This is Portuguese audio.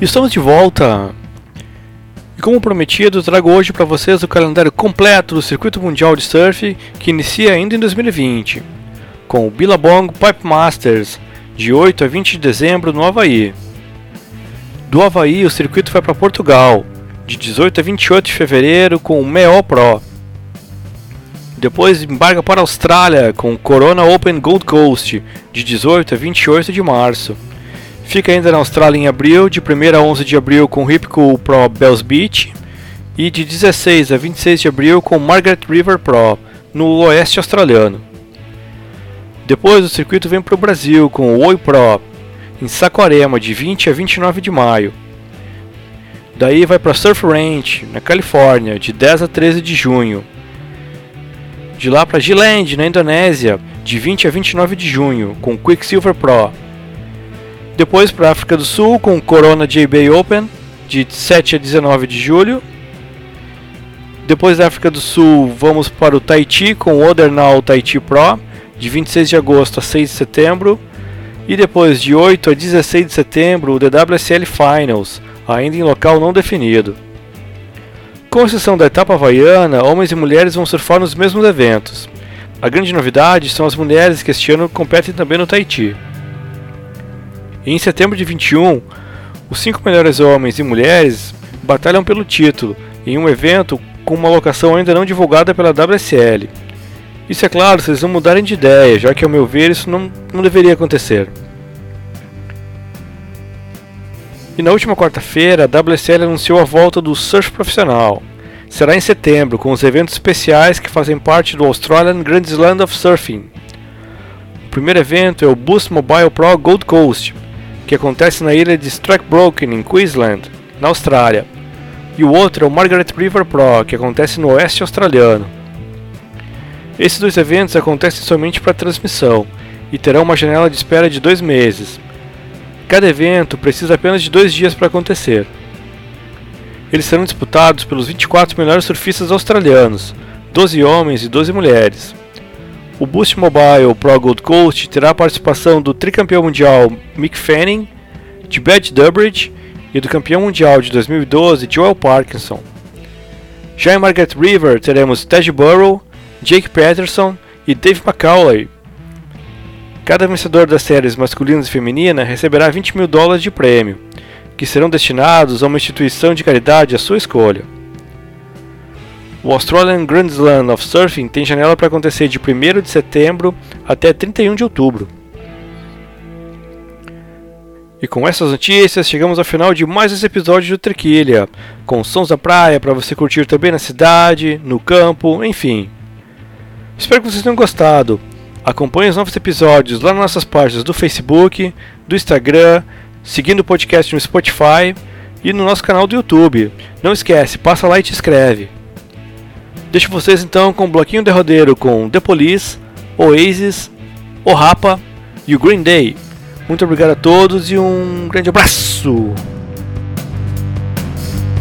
Estamos de volta! E como prometido, trago hoje para vocês o calendário completo do Circuito Mundial de Surf que inicia ainda em 2020, com o Billabong Pipe Masters, de 8 a 20 de dezembro no Havaí. Do Havaí, o circuito vai para Portugal, de 18 a 28 de fevereiro, com o MEO Pro. Depois embarca para a Austrália com o Corona Open Gold Coast, de 18 a 28 de março. Fica ainda na Austrália em abril, de 1 a 11 de abril com o Ripco Pro Bells Beach e de 16 a 26 de abril com Margaret River Pro no oeste australiano. Depois o circuito vem para o Brasil com o Oi Pro em Saquarema de 20 a 29 de maio. Daí vai para Surf Ranch na Califórnia de 10 a 13 de junho. De lá para Giland na Indonésia de 20 a 29 de junho com Quicksilver Pro. Depois para a África do Sul com o Corona JBay Open, de 7 a 19 de julho. Depois da África do Sul, vamos para o Tahiti com o Odernow Tahiti Pro, de 26 de agosto a 6 de setembro. E depois de 8 a 16 de setembro, o DWSL Finals, ainda em local não definido. Com exceção da etapa havaiana, homens e mulheres vão surfar nos mesmos eventos. A grande novidade são as mulheres que este ano competem também no Tahiti. Em setembro de 21, os cinco melhores homens e mulheres batalham pelo título em um evento com uma locação ainda não divulgada pela WSL. Isso é claro eles não mudarem de ideia, já que ao meu ver isso não, não deveria acontecer. E na última quarta-feira, a WSL anunciou a volta do surf profissional. Será em setembro, com os eventos especiais que fazem parte do Australian Grand Slam of Surfing. O primeiro evento é o Boost Mobile Pro Gold Coast, que acontece na ilha de Strakebroken, em Queensland, na Austrália. E o outro é o Margaret River Pro, que acontece no oeste australiano. Esses dois eventos acontecem somente para transmissão e terão uma janela de espera de dois meses. Cada evento precisa apenas de dois dias para acontecer. Eles serão disputados pelos 24 melhores surfistas australianos, 12 homens e 12 mulheres. O Boost Mobile Pro Gold Coast terá a participação do tricampeão mundial Mick Fanning, de Bad Durbridge e do campeão mundial de 2012 Joel Parkinson. Já em Margaret River teremos Ted Burrow, Jake Patterson e Dave McCauley. Cada vencedor das séries masculinas e feminina receberá 20 mil dólares de prêmio, que serão destinados a uma instituição de caridade à sua escolha. O Australian Grand Slam of Surfing tem janela para acontecer de 1 de setembro até 31 de outubro. E com essas notícias, chegamos ao final de mais esse episódio do Trequilha, com sons da praia para você curtir também na cidade, no campo, enfim. Espero que vocês tenham gostado. Acompanhe os novos episódios lá nas nossas páginas do Facebook, do Instagram, seguindo o podcast no Spotify e no nosso canal do YouTube. Não esquece, passa lá e te inscreve. Deixo vocês então com um bloquinho derradeiro com The Police, Oasis, O Rapa e o Green Day. Muito obrigado a todos e um grande abraço!